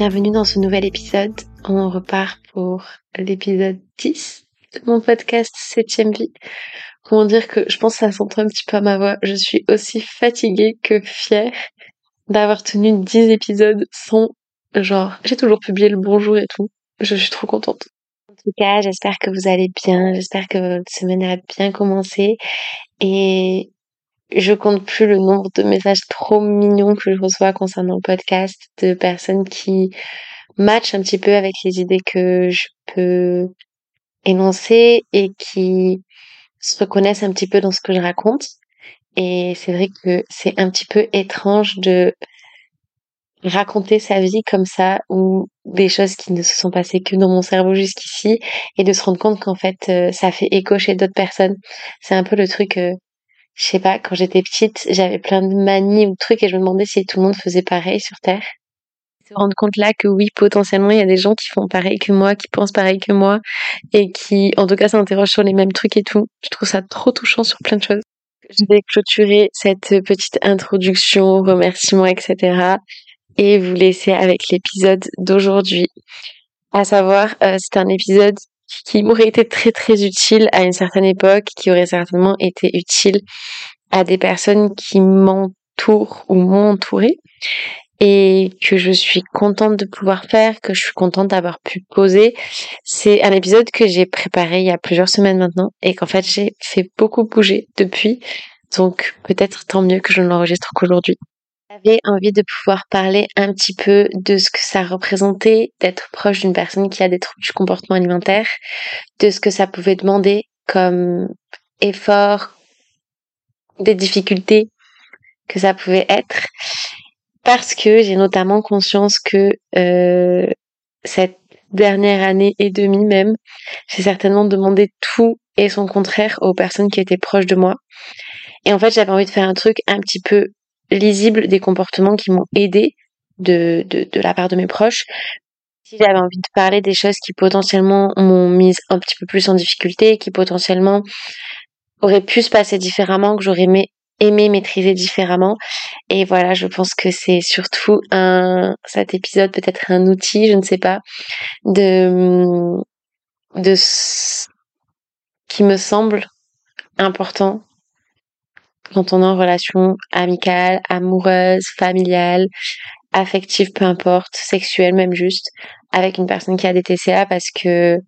bienvenue dans ce nouvel épisode. On repart pour l'épisode 10 de mon podcast 7ème vie. Comment dire que je pense que ça s'entend un petit peu à ma voix. Je suis aussi fatiguée que fière d'avoir tenu 10 épisodes sans genre, j'ai toujours publié le bonjour et tout. Je suis trop contente. En tout cas, j'espère que vous allez bien. J'espère que votre semaine a bien commencé. Et je compte plus le nombre de messages trop mignons que je reçois concernant le podcast de personnes qui matchent un petit peu avec les idées que je peux énoncer et qui se reconnaissent un petit peu dans ce que je raconte. Et c'est vrai que c'est un petit peu étrange de raconter sa vie comme ça ou des choses qui ne se sont passées que dans mon cerveau jusqu'ici et de se rendre compte qu'en fait euh, ça fait écho chez d'autres personnes. C'est un peu le truc euh, je sais pas, quand j'étais petite, j'avais plein de manies ou trucs et je me demandais si tout le monde faisait pareil sur Terre. Se rendre compte là que oui, potentiellement, il y a des gens qui font pareil que moi, qui pensent pareil que moi et qui, en tout cas, s'interrogent sur les mêmes trucs et tout. Je trouve ça trop touchant sur plein de choses. Je vais clôturer cette petite introduction, remerciements, etc. et vous laisser avec l'épisode d'aujourd'hui. À savoir, euh, c'est un épisode qui m'aurait été très très utile à une certaine époque, qui aurait certainement été utile à des personnes qui m'entourent ou m'ont entouré et que je suis contente de pouvoir faire, que je suis contente d'avoir pu poser. C'est un épisode que j'ai préparé il y a plusieurs semaines maintenant et qu'en fait j'ai fait beaucoup bouger depuis. Donc peut-être tant mieux que je ne l'enregistre qu'aujourd'hui. J'avais envie de pouvoir parler un petit peu de ce que ça représentait d'être proche d'une personne qui a des troubles du comportement alimentaire, de ce que ça pouvait demander comme effort, des difficultés que ça pouvait être, parce que j'ai notamment conscience que euh, cette dernière année et demie même, j'ai certainement demandé tout et son contraire aux personnes qui étaient proches de moi. Et en fait, j'avais envie de faire un truc un petit peu lisible des comportements qui m'ont aidé de, de, de la part de mes proches. Si j'avais envie de parler des choses qui potentiellement m'ont mise un petit peu plus en difficulté, qui potentiellement auraient pu se passer différemment, que j'aurais aimé, aimé maîtriser différemment. Et voilà, je pense que c'est surtout un, cet épisode peut-être un outil, je ne sais pas, de, de, qui me semble important quand on est en relation amicale, amoureuse, familiale, affective, peu importe, sexuelle même juste, avec une personne qui a des TCA parce que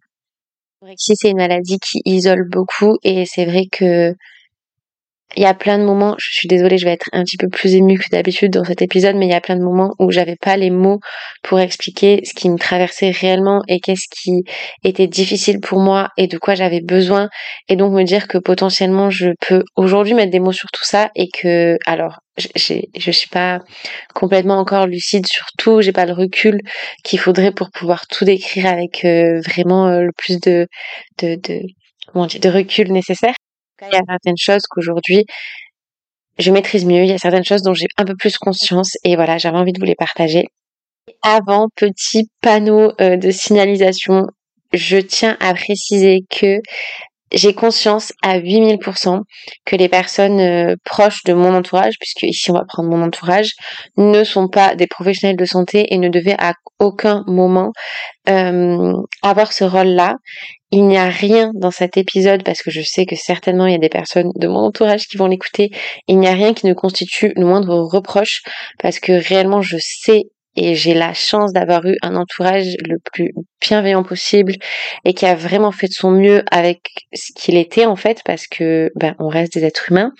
l'anorexie c'est une maladie qui isole beaucoup et c'est vrai que il y a plein de moments, je suis désolée, je vais être un petit peu plus émue que d'habitude dans cet épisode, mais il y a plein de moments où j'avais pas les mots pour expliquer ce qui me traversait réellement et qu'est-ce qui était difficile pour moi et de quoi j'avais besoin. Et donc me dire que potentiellement je peux aujourd'hui mettre des mots sur tout ça et que alors je suis pas complètement encore lucide sur tout, j'ai pas le recul qu'il faudrait pour pouvoir tout décrire avec euh, vraiment euh, le plus de de de comment dire, de recul nécessaire il y a certaines choses qu'aujourd'hui je maîtrise mieux, il y a certaines choses dont j'ai un peu plus conscience et voilà, j'avais envie de vous les partager. Avant, petit panneau euh, de signalisation, je tiens à préciser que j'ai conscience à 8000% que les personnes euh, proches de mon entourage, puisque ici on va prendre mon entourage, ne sont pas des professionnels de santé et ne devaient à aucun moment euh, avoir ce rôle-là. Il n'y a rien dans cet épisode, parce que je sais que certainement il y a des personnes de mon entourage qui vont l'écouter, il n'y a rien qui ne constitue le moindre reproche, parce que réellement je sais et j'ai la chance d'avoir eu un entourage le plus bienveillant possible et qui a vraiment fait de son mieux avec ce qu'il était en fait parce que ben on reste des êtres humains.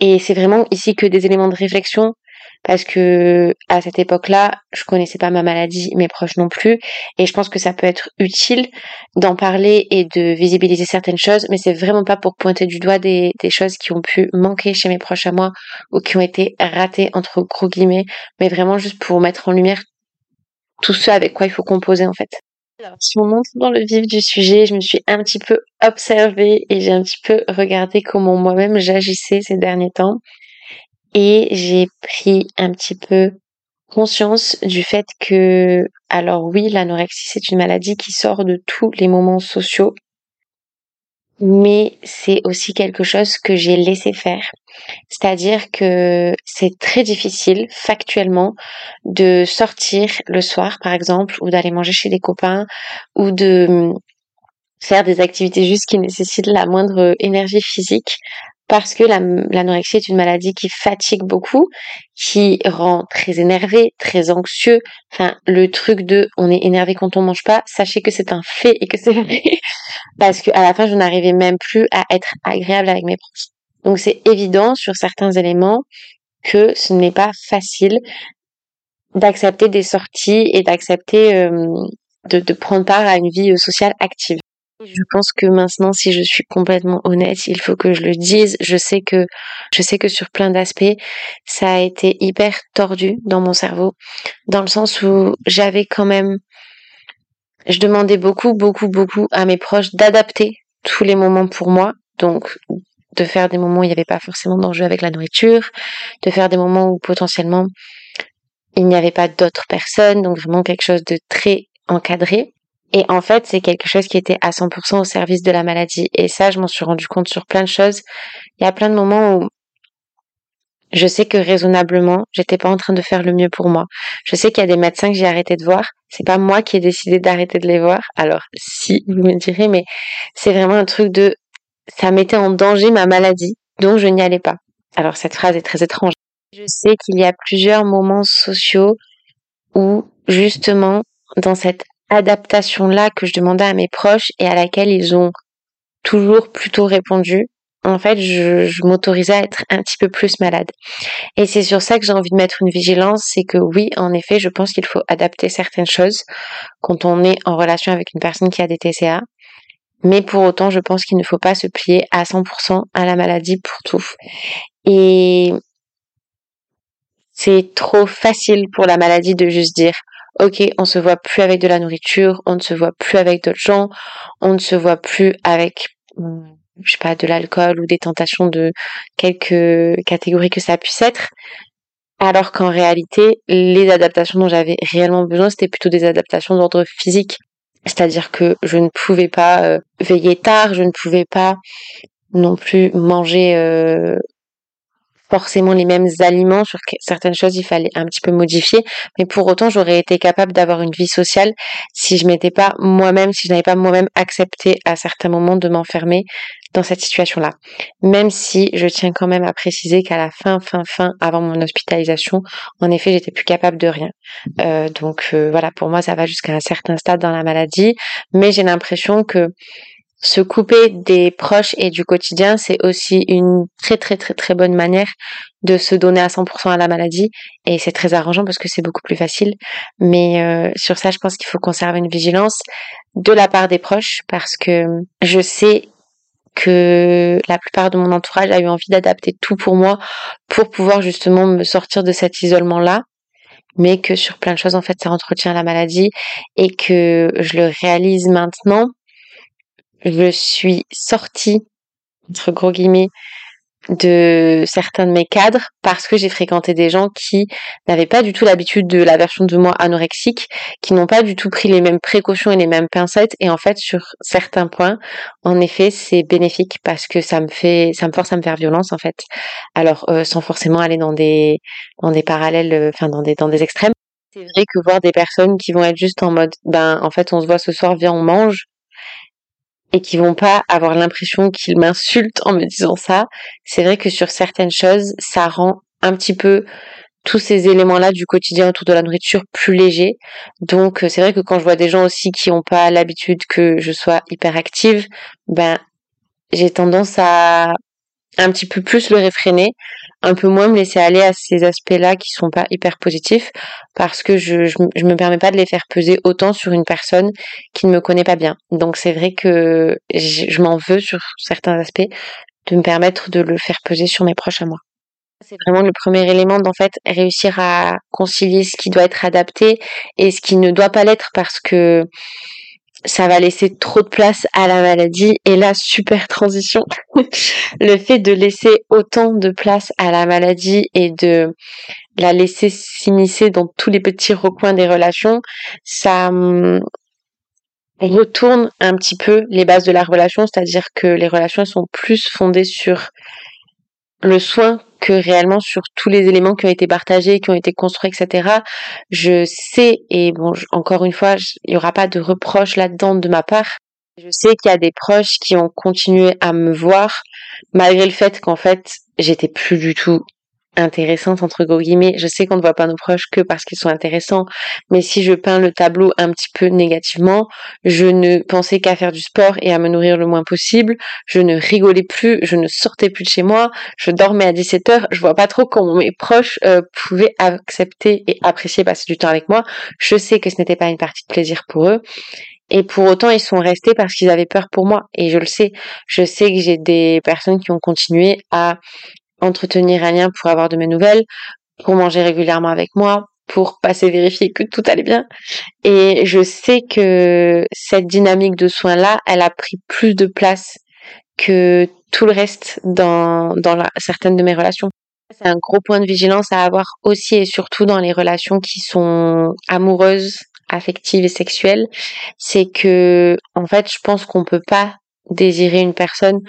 Et c'est vraiment ici que des éléments de réflexion parce que à cette époque-là, je connaissais pas ma maladie, mes proches non plus, et je pense que ça peut être utile d'en parler et de visibiliser certaines choses, mais c'est vraiment pas pour pointer du doigt des, choses qui ont pu manquer chez mes proches à moi ou qui ont été ratées entre gros guillemets, mais vraiment juste pour mettre en lumière tout ce avec quoi il faut composer en fait. Alors, si on monte dans le vif du sujet, je me suis un petit peu observée et j'ai un petit peu regardé comment moi-même j'agissais ces derniers temps et j'ai pris un petit peu conscience du fait que, alors oui, l'anorexie, c'est une maladie qui sort de tous les moments sociaux. mais c'est aussi quelque chose que j'ai laissé faire. C'est-à-dire que c'est très difficile, factuellement, de sortir le soir, par exemple, ou d'aller manger chez des copains, ou de hum, faire des activités juste qui nécessitent la moindre énergie physique parce que l'anorexie est une maladie qui fatigue beaucoup, qui rend très énervé, très anxieux. Enfin, le truc de on est énervé quand on mange pas, sachez que c'est un fait et que c'est vrai. parce que à la fin, je n'arrivais même plus à être agréable avec mes proches. Donc c'est évident sur certains éléments que ce n'est pas facile d'accepter des sorties et d'accepter euh, de, de prendre part à une vie sociale active. Je pense que maintenant, si je suis complètement honnête, il faut que je le dise. Je sais que, je sais que sur plein d'aspects, ça a été hyper tordu dans mon cerveau, dans le sens où j'avais quand même, je demandais beaucoup, beaucoup, beaucoup à mes proches d'adapter tous les moments pour moi. Donc, de faire des moments où il n'y avait pas forcément d'enjeu avec la nourriture, de faire des moments où potentiellement il n'y avait pas d'autres personnes, donc vraiment quelque chose de très encadré. Et en fait, c'est quelque chose qui était à 100% au service de la maladie. Et ça, je m'en suis rendu compte sur plein de choses. Il y a plein de moments où je sais que raisonnablement, j'étais pas en train de faire le mieux pour moi. Je sais qu'il y a des médecins que j'ai arrêté de voir. C'est pas moi qui ai décidé d'arrêter de les voir. Alors, si, vous me direz, mais c'est vraiment un truc de, ça mettait en danger ma maladie, donc je n'y allais pas. Alors, cette phrase est très étrange. Je sais qu'il y a plusieurs moments sociaux où, justement, dans cette adaptation-là que je demandais à mes proches et à laquelle ils ont toujours plutôt répondu, en fait, je, je m'autorisais à être un petit peu plus malade. Et c'est sur ça que j'ai envie de mettre une vigilance, c'est que oui, en effet, je pense qu'il faut adapter certaines choses quand on est en relation avec une personne qui a des TCA. Mais pour autant, je pense qu'il ne faut pas se plier à 100% à la maladie pour tout. Et c'est trop facile pour la maladie de juste dire ok, on se voit plus avec de la nourriture, on ne se voit plus avec d'autres gens, on ne se voit plus avec, hmm, je sais pas, de l'alcool ou des tentations de quelques catégories que ça puisse être. Alors qu'en réalité, les adaptations dont j'avais réellement besoin, c'était plutôt des adaptations d'ordre physique. C'est-à-dire que je ne pouvais pas euh, veiller tard, je ne pouvais pas non plus manger euh, forcément les mêmes aliments, sur certaines choses il fallait un petit peu modifier, mais pour autant j'aurais été capable d'avoir une vie sociale si je m'étais pas moi-même, si je n'avais pas moi-même accepté à certains moments de m'enfermer dans cette situation-là. Même si je tiens quand même à préciser qu'à la fin, fin, fin, avant mon hospitalisation, en effet, j'étais plus capable de rien. Euh, donc euh, voilà, pour moi, ça va jusqu'à un certain stade dans la maladie, mais j'ai l'impression que se couper des proches et du quotidien, c'est aussi une très très très très bonne manière de se donner à 100% à la maladie. Et c'est très arrangeant parce que c'est beaucoup plus facile. Mais euh, sur ça, je pense qu'il faut conserver une vigilance de la part des proches parce que je sais que la plupart de mon entourage a eu envie d'adapter tout pour moi pour pouvoir justement me sortir de cet isolement-là. Mais que sur plein de choses en fait ça entretient la maladie et que je le réalise maintenant je suis sortie, entre gros guillemets, de certains de mes cadres parce que j'ai fréquenté des gens qui n'avaient pas du tout l'habitude de la version de moi anorexique, qui n'ont pas du tout pris les mêmes précautions et les mêmes pincettes et en fait sur certains points, en effet, c'est bénéfique parce que ça me fait ça me force à me faire violence en fait. Alors euh, sans forcément aller dans des dans des parallèles euh, enfin dans des dans des extrêmes. C'est vrai que voir des personnes qui vont être juste en mode ben en fait on se voit ce soir, viens on mange et qui vont pas avoir l'impression qu'ils m'insultent en me disant ça. C'est vrai que sur certaines choses, ça rend un petit peu tous ces éléments-là du quotidien autour de la nourriture plus légers. Donc euh, c'est vrai que quand je vois des gens aussi qui n'ont pas l'habitude que je sois hyper active, ben j'ai tendance à un petit peu plus le réfréner, un peu moins me laisser aller à ces aspects-là qui sont pas hyper positifs, parce que je, je, me permets pas de les faire peser autant sur une personne qui ne me connaît pas bien. Donc c'est vrai que je, m'en veux sur certains aspects de me permettre de le faire peser sur mes proches à moi. C'est vraiment le premier élément d'en fait réussir à concilier ce qui doit être adapté et ce qui ne doit pas l'être parce que ça va laisser trop de place à la maladie. Et là, super transition. le fait de laisser autant de place à la maladie et de la laisser s'immiscer dans tous les petits recoins des relations, ça, hum, retourne un petit peu les bases de la relation, c'est-à-dire que les relations sont plus fondées sur le soin que réellement sur tous les éléments qui ont été partagés, qui ont été construits, etc. Je sais, et bon, encore une fois, il n'y aura pas de reproche là-dedans de ma part. Je sais qu'il y a des proches qui ont continué à me voir, malgré le fait qu'en fait, j'étais plus du tout intéressante entre guillemets. Je sais qu'on ne voit pas nos proches que parce qu'ils sont intéressants, mais si je peins le tableau un petit peu négativement, je ne pensais qu'à faire du sport et à me nourrir le moins possible. Je ne rigolais plus, je ne sortais plus de chez moi, je dormais à 17 heures. Je vois pas trop comment mes proches euh, pouvaient accepter et apprécier passer du temps avec moi. Je sais que ce n'était pas une partie de plaisir pour eux. Et pour autant, ils sont restés parce qu'ils avaient peur pour moi. Et je le sais. Je sais que j'ai des personnes qui ont continué à entretenir un lien pour avoir de mes nouvelles, pour manger régulièrement avec moi, pour passer vérifier que tout allait bien. Et je sais que cette dynamique de soins-là, elle a pris plus de place que tout le reste dans, dans certaines de mes relations. C'est un gros point de vigilance à avoir aussi et surtout dans les relations qui sont amoureuses, affectives et sexuelles. C'est que, en fait, je pense qu'on peut pas désirer une personne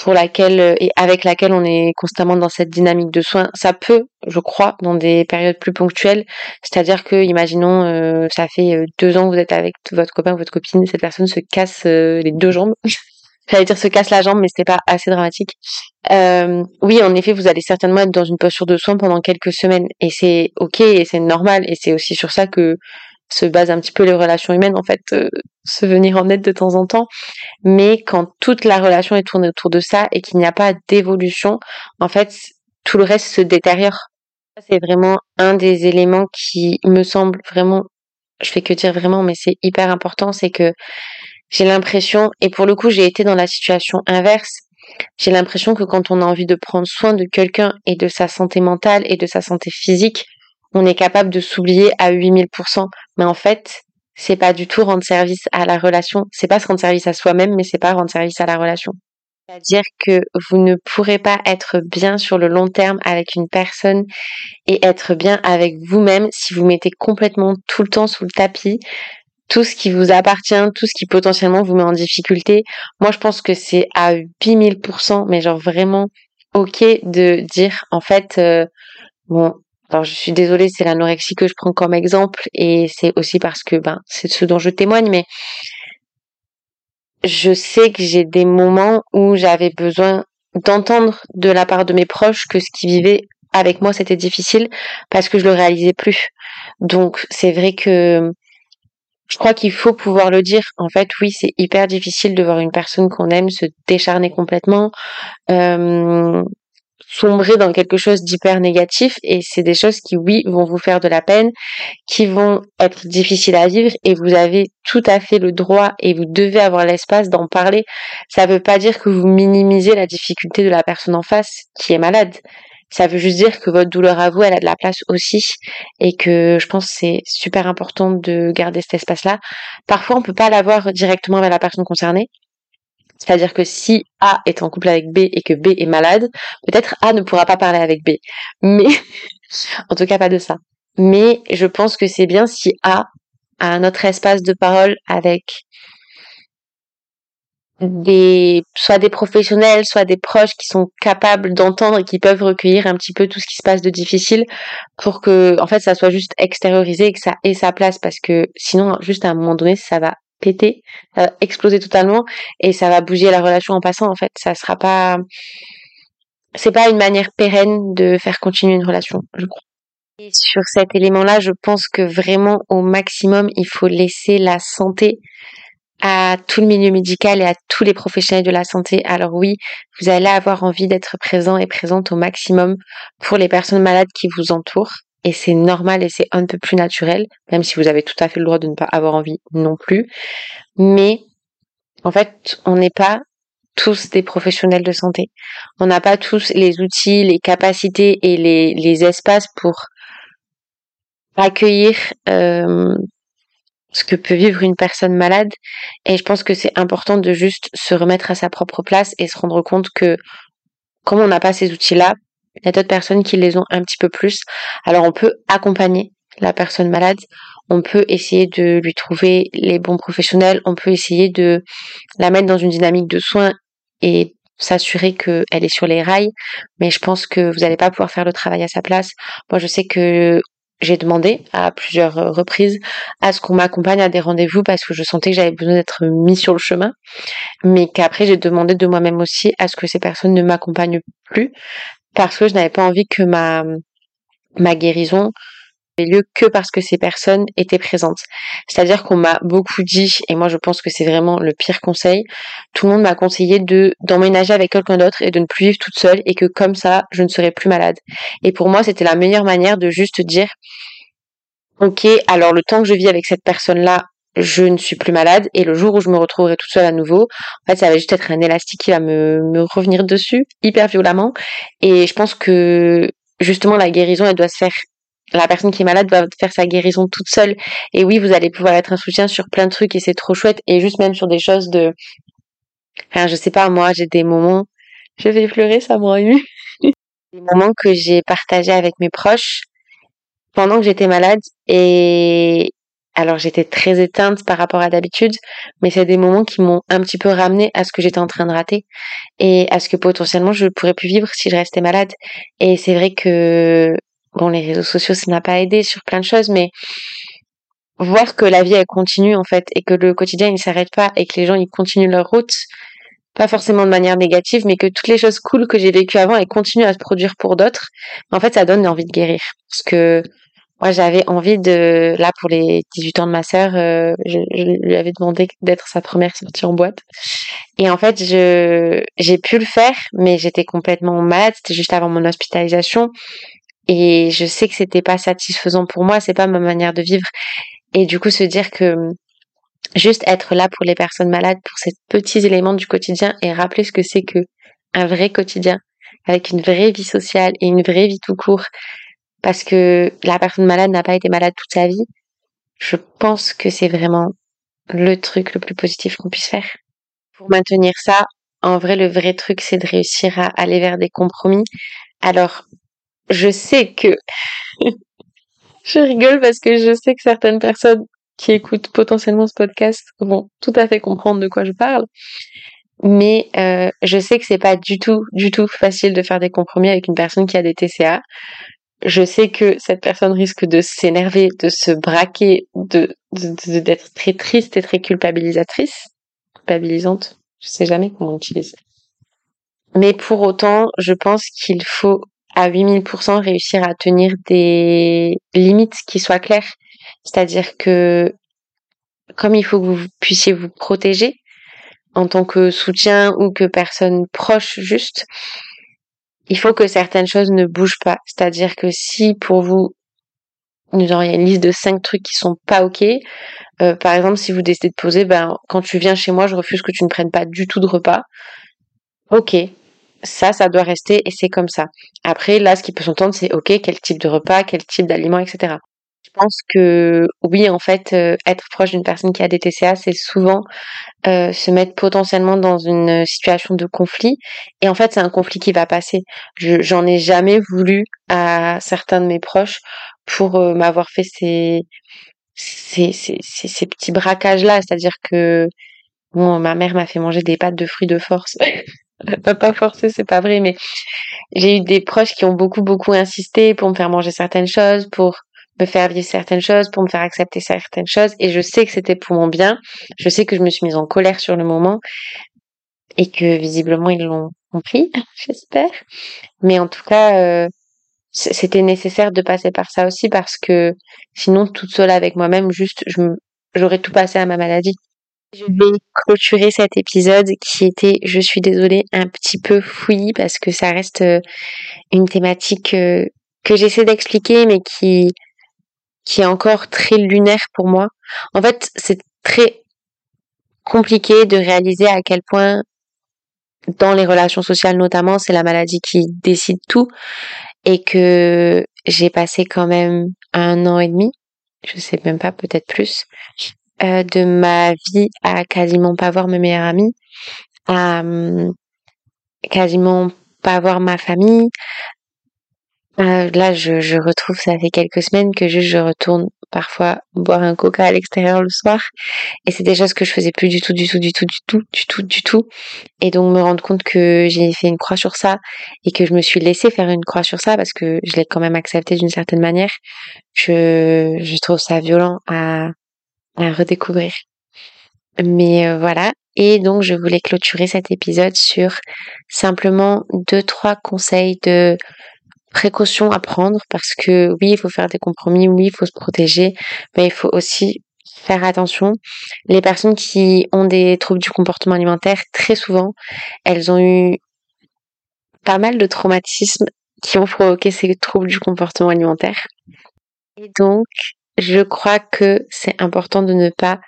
pour laquelle euh, et avec laquelle on est constamment dans cette dynamique de soins. Ça peut, je crois, dans des périodes plus ponctuelles. C'est-à-dire que, imaginons, euh, ça fait euh, deux ans que vous êtes avec votre copain ou votre copine, cette personne se casse les deux jambes. J'allais dire se casse la jambe, mais c'était pas assez dramatique. oui, en effet, vous allez certainement être dans une posture de soins pendant quelques semaines, et c'est ok, et c'est normal, et c'est aussi sur ça que se base un petit peu les relations humaines, en fait, euh, se venir en aide de temps en temps. Mais quand toute la relation est tournée autour de ça et qu'il n'y a pas d'évolution, en fait, tout le reste se détériore. C'est vraiment un des éléments qui me semble vraiment, je fais que dire vraiment, mais c'est hyper important, c'est que j'ai l'impression, et pour le coup, j'ai été dans la situation inverse, j'ai l'impression que quand on a envie de prendre soin de quelqu'un et de sa santé mentale et de sa santé physique, on est capable de s'oublier à 8000%. Mais en fait, c'est pas du tout rendre service à la relation. C'est pas se rendre service à soi-même, mais c'est pas rendre service à la relation. C'est-à-dire que vous ne pourrez pas être bien sur le long terme avec une personne et être bien avec vous-même si vous mettez complètement tout le temps sous le tapis tout ce qui vous appartient, tout ce qui potentiellement vous met en difficulté. Moi, je pense que c'est à 8000%, mais genre vraiment ok de dire en fait, euh, bon, alors je suis désolée, c'est l'anorexie que je prends comme exemple et c'est aussi parce que ben c'est ce dont je témoigne, mais je sais que j'ai des moments où j'avais besoin d'entendre de la part de mes proches que ce qu'ils vivaient avec moi c'était difficile parce que je le réalisais plus. Donc c'est vrai que je crois qu'il faut pouvoir le dire. En fait, oui, c'est hyper difficile de voir une personne qu'on aime se décharner complètement. Euh, sombrer dans quelque chose d'hyper négatif et c'est des choses qui oui vont vous faire de la peine, qui vont être difficiles à vivre et vous avez tout à fait le droit et vous devez avoir l'espace d'en parler. Ça veut pas dire que vous minimisez la difficulté de la personne en face qui est malade. Ça veut juste dire que votre douleur à vous, elle a de la place aussi et que je pense c'est super important de garder cet espace-là. Parfois, on peut pas l'avoir directement avec la personne concernée. C'est-à-dire que si A est en couple avec B et que B est malade, peut-être A ne pourra pas parler avec B. Mais, en tout cas pas de ça. Mais je pense que c'est bien si A a un autre espace de parole avec des, soit des professionnels, soit des proches qui sont capables d'entendre et qui peuvent recueillir un petit peu tout ce qui se passe de difficile pour que, en fait, ça soit juste extériorisé et que ça ait sa place parce que sinon, juste à un moment donné, ça va péter, va exploser totalement et ça va bouger la relation en passant en fait. Ça sera pas, c'est pas une manière pérenne de faire continuer une relation, je crois. Et sur cet élément-là, je pense que vraiment au maximum, il faut laisser la santé à tout le milieu médical et à tous les professionnels de la santé. Alors oui, vous allez avoir envie d'être présent et présente au maximum pour les personnes malades qui vous entourent et c'est normal et c'est un peu plus naturel, même si vous avez tout à fait le droit de ne pas avoir envie non plus. Mais en fait, on n'est pas tous des professionnels de santé. On n'a pas tous les outils, les capacités et les, espaces pour accueillir euh, ce que peut vivre une personne malade. Et je pense que c'est important de juste se remettre à sa propre place et se rendre compte que comme on n'a pas ces outils-là, il y a d'autres personnes qui les ont un petit peu plus. Alors on peut accompagner la personne malade, on peut essayer de lui trouver les bons professionnels, on peut essayer de la mettre dans une dynamique de soins et s'assurer qu'elle est sur les rails, mais je pense que vous n'allez pas pouvoir faire le travail à sa place. Moi, je sais que j'ai demandé à plusieurs reprises à ce qu'on m'accompagne à des rendez-vous parce que je sentais que j'avais besoin d'être mis sur le chemin, mais qu'après j'ai demandé de moi-même aussi à ce que ces personnes ne m'accompagnent plus parce que je n'avais pas envie que ma ma guérison lieu que parce que ces personnes étaient présentes. C'est-à-dire qu'on m'a beaucoup dit, et moi je pense que c'est vraiment le pire conseil, tout le monde m'a conseillé de d'emménager avec quelqu'un d'autre et de ne plus vivre toute seule et que comme ça, je ne serais plus malade. Et pour moi, c'était la meilleure manière de juste dire, ok, alors le temps que je vis avec cette personne-là, je ne suis plus malade et le jour où je me retrouverai toute seule à nouveau, en fait, ça va juste être un élastique qui va me, me revenir dessus hyper violemment. Et je pense que justement la guérison, elle doit se faire la personne qui est malade va faire sa guérison toute seule. Et oui, vous allez pouvoir être un soutien sur plein de trucs et c'est trop chouette. Et juste même sur des choses de, enfin, je sais pas, moi, j'ai des moments, je vais pleurer, ça m'a ému. des moments que j'ai partagés avec mes proches pendant que j'étais malade et alors j'étais très éteinte par rapport à d'habitude, mais c'est des moments qui m'ont un petit peu ramené à ce que j'étais en train de rater et à ce que potentiellement je pourrais plus vivre si je restais malade. Et c'est vrai que bon, les réseaux sociaux, ça n'a pas aidé sur plein de choses, mais voir que la vie, elle continue, en fait, et que le quotidien, il s'arrête pas, et que les gens, ils continuent leur route, pas forcément de manière négative, mais que toutes les choses cool que j'ai vécues avant, elles continuent à se produire pour d'autres, en fait, ça donne envie de guérir. Parce que moi, j'avais envie de, là, pour les 18 ans de ma sœur, euh, je, lui avais demandé d'être sa première sortie en boîte. Et en fait, je, j'ai pu le faire, mais j'étais complètement malade. C'était juste avant mon hospitalisation et je sais que c'était pas satisfaisant pour moi, c'est pas ma manière de vivre. Et du coup, se dire que juste être là pour les personnes malades, pour ces petits éléments du quotidien et rappeler ce que c'est que un vrai quotidien avec une vraie vie sociale et une vraie vie tout court parce que la personne malade n'a pas été malade toute sa vie. Je pense que c'est vraiment le truc le plus positif qu'on puisse faire. Pour maintenir ça, en vrai, le vrai truc, c'est de réussir à aller vers des compromis. Alors, je sais que je rigole parce que je sais que certaines personnes qui écoutent potentiellement ce podcast vont tout à fait comprendre de quoi je parle. Mais euh, je sais que c'est pas du tout, du tout facile de faire des compromis avec une personne qui a des TCA. Je sais que cette personne risque de s'énerver, de se braquer, de d'être très triste et très culpabilisatrice, culpabilisante. Je sais jamais comment on utilise. Mais pour autant, je pense qu'il faut à 8000% réussir à tenir des limites qui soient claires. C'est-à-dire que comme il faut que vous puissiez vous protéger en tant que soutien ou que personne proche juste, il faut que certaines choses ne bougent pas. C'est-à-dire que si pour vous, nous aurions une liste de cinq trucs qui sont pas ok, euh, par exemple, si vous décidez de poser, ben, quand tu viens chez moi, je refuse que tu ne prennes pas du tout de repas. Ok, ça, ça doit rester et c'est comme ça. Après, là, ce qui peut s'entendre, c'est ok, quel type de repas, quel type d'aliment, etc. Je pense que oui, en fait, euh, être proche d'une personne qui a des TCA, c'est souvent euh, se mettre potentiellement dans une situation de conflit. Et en fait, c'est un conflit qui va passer. J'en ai jamais voulu à certains de mes proches pour euh, m'avoir fait ces, ces, ces, ces petits braquages-là. C'est-à-dire que bon, ma mère m'a fait manger des pâtes de fruits de force. pas forcer, c'est pas vrai, mais j'ai eu des proches qui ont beaucoup, beaucoup insisté pour me faire manger certaines choses, pour me faire vivre certaines choses, pour me faire accepter certaines choses. Et je sais que c'était pour mon bien. Je sais que je me suis mise en colère sur le moment et que visiblement ils l'ont compris, j'espère. Mais en tout cas, euh, c'était nécessaire de passer par ça aussi parce que sinon, toute seule avec moi-même, juste, j'aurais tout passé à ma maladie. Je vais clôturer cet épisode qui était, je suis désolée, un petit peu fouillis parce que ça reste euh, une thématique euh, que j'essaie d'expliquer mais qui qui est encore très lunaire pour moi. En fait, c'est très compliqué de réaliser à quel point dans les relations sociales notamment, c'est la maladie qui décide tout et que j'ai passé quand même un an et demi, je sais même pas, peut-être plus, euh, de ma vie à quasiment pas voir mes meilleurs amis, à hum, quasiment pas voir ma famille. Euh, là, je, je retrouve, ça fait quelques semaines que juste je retourne parfois boire un coca à l'extérieur le soir. Et c'est des choses que je faisais plus du tout, du tout, du tout, du tout, du tout, du tout. Et donc me rendre compte que j'ai fait une croix sur ça et que je me suis laissé faire une croix sur ça parce que je l'ai quand même accepté d'une certaine manière. Je, je trouve ça violent à, à redécouvrir. Mais euh, voilà. Et donc je voulais clôturer cet épisode sur simplement deux, trois conseils de précautions à prendre parce que oui, il faut faire des compromis, oui, il faut se protéger, mais il faut aussi faire attention. Les personnes qui ont des troubles du comportement alimentaire, très souvent, elles ont eu pas mal de traumatismes qui ont provoqué ces troubles du comportement alimentaire. Et donc, je crois que c'est important de ne pas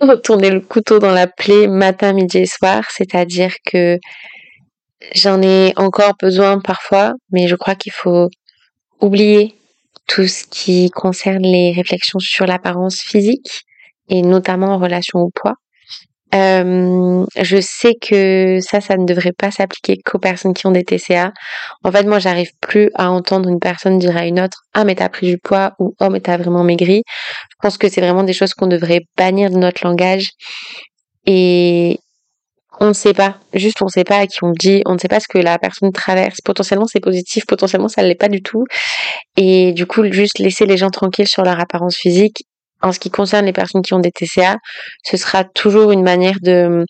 retourner le couteau dans la plaie matin, midi et soir, c'est-à-dire que j'en ai encore besoin parfois, mais je crois qu'il faut oublier tout ce qui concerne les réflexions sur l'apparence physique et notamment en relation au poids. Euh, je sais que ça, ça ne devrait pas s'appliquer qu'aux personnes qui ont des TCA. En fait, moi, j'arrive plus à entendre une personne dire à une autre Ah, mais t'as pris du poids ou Oh, mais t'as vraiment maigri. Je pense que c'est vraiment des choses qu'on devrait bannir de notre langage. Et on ne sait pas. Juste, on ne sait pas à qui on dit. On ne sait pas ce que la personne traverse. Potentiellement, c'est positif. Potentiellement, ça ne l'est pas du tout. Et du coup, juste laisser les gens tranquilles sur leur apparence physique en ce qui concerne les personnes qui ont des TCA, ce sera toujours une manière de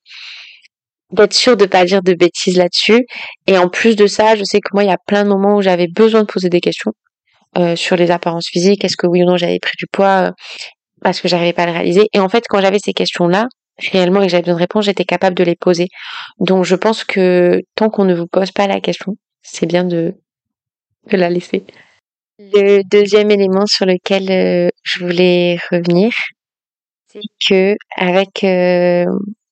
d'être sûr de pas dire de bêtises là-dessus. Et en plus de ça, je sais que moi, il y a plein de moments où j'avais besoin de poser des questions euh, sur les apparences physiques. Est-ce que oui ou non j'avais pris du poids euh, parce que j'arrivais pas à le réaliser. Et en fait, quand j'avais ces questions-là, réellement et j'avais besoin de réponses, j'étais capable de les poser. Donc, je pense que tant qu'on ne vous pose pas la question, c'est bien de, de la laisser. Le deuxième élément sur lequel euh, je voulais revenir, c'est que avec euh,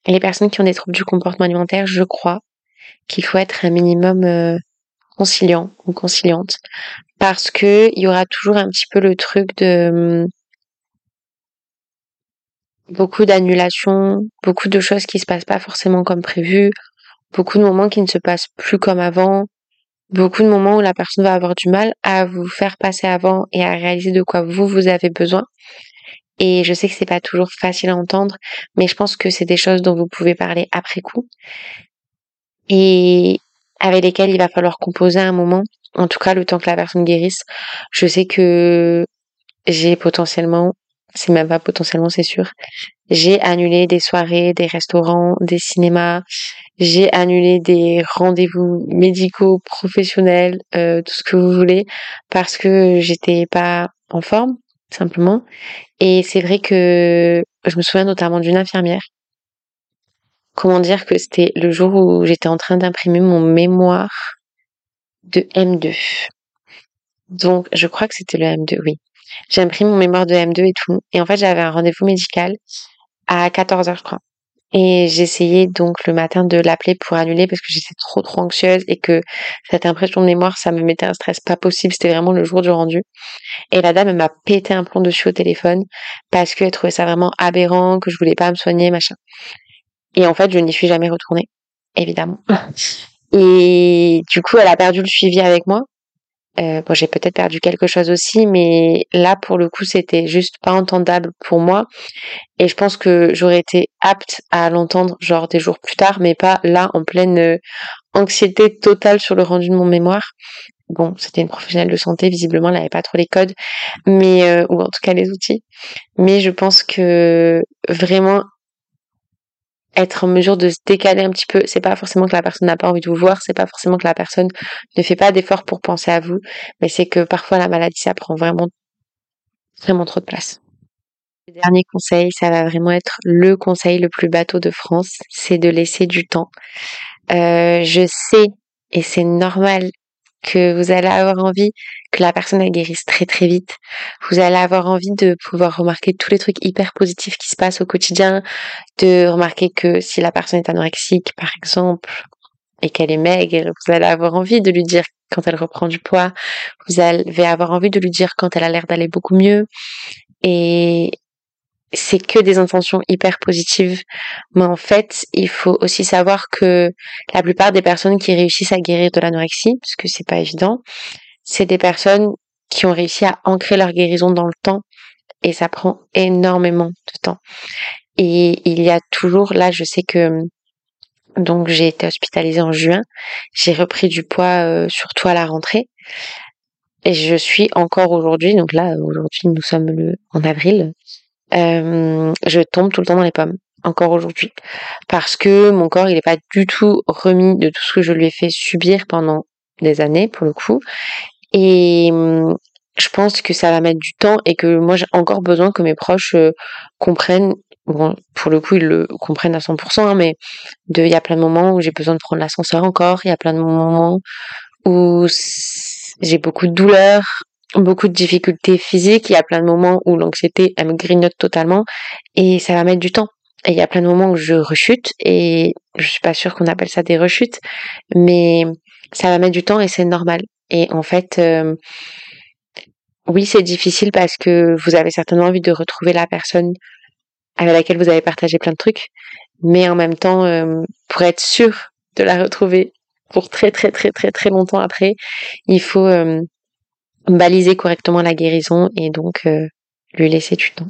les personnes qui ont des troubles du comportement alimentaire, je crois qu'il faut être un minimum euh, conciliant ou conciliante parce que il y aura toujours un petit peu le truc de hum, beaucoup d'annulations, beaucoup de choses qui se passent pas forcément comme prévu, beaucoup de moments qui ne se passent plus comme avant, beaucoup de moments où la personne va avoir du mal à vous faire passer avant et à réaliser de quoi vous, vous avez besoin. Et je sais que c'est pas toujours facile à entendre, mais je pense que c'est des choses dont vous pouvez parler après coup. Et avec lesquelles il va falloir composer un moment. En tout cas, le temps que la personne guérisse. Je sais que j'ai potentiellement, c'est même pas potentiellement, c'est sûr, j'ai annulé des soirées, des restaurants, des cinémas, j'ai annulé des rendez-vous médicaux, professionnels, euh, tout ce que vous voulez, parce que j'étais pas en forme, simplement. Et c'est vrai que je me souviens notamment d'une infirmière. Comment dire que c'était le jour où j'étais en train d'imprimer mon mémoire de M2. Donc, je crois que c'était le M2, oui. J'ai imprimé mon mémoire de M2 et tout. Et en fait, j'avais un rendez-vous médical à 14h, je crois. Et j'essayais donc le matin de l'appeler pour annuler parce que j'étais trop trop anxieuse et que cette impression de mémoire, ça me mettait un stress pas possible. C'était vraiment le jour du rendu. Et la dame, elle m'a pété un plomb dessus au téléphone parce qu'elle trouvait ça vraiment aberrant, que je voulais pas me soigner, machin. Et en fait, je n'y suis jamais retournée, évidemment. Et du coup, elle a perdu le suivi avec moi. Euh, bon, j'ai peut-être perdu quelque chose aussi, mais là, pour le coup, c'était juste pas entendable pour moi. Et je pense que j'aurais été apte à l'entendre, genre des jours plus tard, mais pas là, en pleine euh, anxiété totale sur le rendu de mon mémoire. Bon, c'était une professionnelle de santé, visiblement, elle n'avait pas trop les codes, mais euh, ou en tout cas les outils. Mais je pense que vraiment être en mesure de se décaler un petit peu. C'est pas forcément que la personne n'a pas envie de vous voir, c'est pas forcément que la personne ne fait pas d'efforts pour penser à vous, mais c'est que parfois la maladie, ça prend vraiment, vraiment trop de place. Le dernier conseil, ça va vraiment être le conseil le plus bateau de France, c'est de laisser du temps. Euh, je sais, et c'est normal que vous allez avoir envie que la personne elle guérisse très très vite. Vous allez avoir envie de pouvoir remarquer tous les trucs hyper positifs qui se passent au quotidien, de remarquer que si la personne est anorexique par exemple et qu'elle est maigre, vous allez avoir envie de lui dire quand elle reprend du poids, vous allez avoir envie de lui dire quand elle a l'air d'aller beaucoup mieux et c'est que des intentions hyper positives. Mais en fait, il faut aussi savoir que la plupart des personnes qui réussissent à guérir de l'anorexie, parce que c'est pas évident, c'est des personnes qui ont réussi à ancrer leur guérison dans le temps et ça prend énormément de temps. Et il y a toujours, là, je sais que donc j'ai été hospitalisée en juin, j'ai repris du poids euh, surtout à la rentrée et je suis encore aujourd'hui, donc là aujourd'hui nous sommes le, en avril, euh, je tombe tout le temps dans les pommes encore aujourd'hui parce que mon corps il n'est pas du tout remis de tout ce que je lui ai fait subir pendant des années pour le coup. Et hum, je pense que ça va mettre du temps et que moi j'ai encore besoin que mes proches euh, comprennent bon pour le coup ils le comprennent à 100% hein, mais il y a plein de moments où j'ai besoin de prendre l'ascenseur encore il y a plein de moments où j'ai beaucoup de douleurs beaucoup de difficultés physiques. Il y a plein de moments où l'anxiété elle me grignote totalement et ça va mettre du temps. Et il y a plein de moments où je rechute et je suis pas sûre qu'on appelle ça des rechutes mais ça va mettre du temps et c'est normal. Et en fait euh, oui, c'est difficile parce que vous avez certainement envie de retrouver la personne avec laquelle vous avez partagé plein de trucs, mais en même temps, euh, pour être sûr de la retrouver pour très très très très très longtemps après, il faut euh, baliser correctement la guérison et donc euh, lui laisser du temps.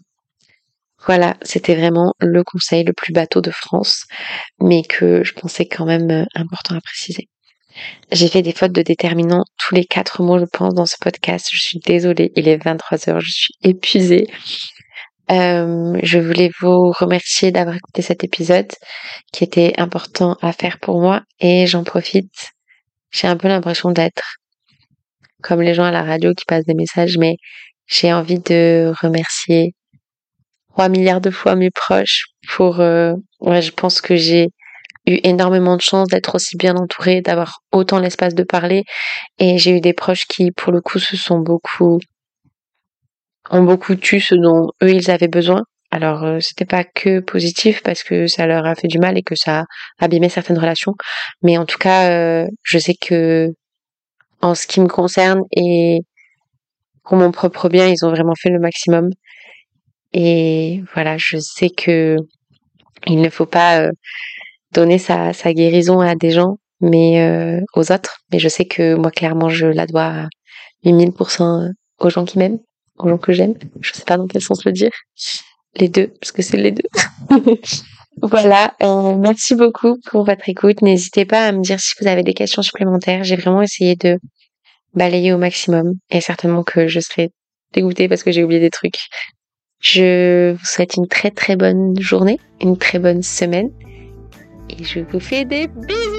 Voilà, c'était vraiment le conseil le plus bateau de France, mais que je pensais quand même important à préciser. J'ai fait des fautes de déterminants tous les quatre mots, je pense, dans ce podcast. Je suis désolée, il est 23 heures, je suis épuisée. Euh, je voulais vous remercier d'avoir écouté cet épisode qui était important à faire pour moi et j'en profite. J'ai un peu l'impression d'être comme les gens à la radio qui passent des messages, mais j'ai envie de remercier 3 milliards de fois mes proches pour, euh, je pense que j'ai eu énormément de chance d'être aussi bien entourée, d'avoir autant l'espace de parler. Et j'ai eu des proches qui, pour le coup, se sont beaucoup, ont beaucoup tu ce dont eux ils avaient besoin. Alors euh, c'était pas que positif parce que ça leur a fait du mal et que ça a abîmé certaines relations, mais en tout cas, euh, je sais que en ce qui me concerne et pour mon propre bien, ils ont vraiment fait le maximum. Et voilà, je sais que il ne faut pas euh, donner sa, sa guérison à des gens, mais euh, aux autres. Mais je sais que moi, clairement, je la dois à 8000% aux gens qui m'aiment, aux gens que j'aime. Je sais pas dans quel sens le dire. Les deux, parce que c'est les deux. voilà, euh, merci beaucoup pour votre écoute. N'hésitez pas à me dire si vous avez des questions supplémentaires. J'ai vraiment essayé de balayer au maximum et certainement que je serai dégoûtée parce que j'ai oublié des trucs. Je vous souhaite une très très bonne journée, une très bonne semaine et je vous fais des bisous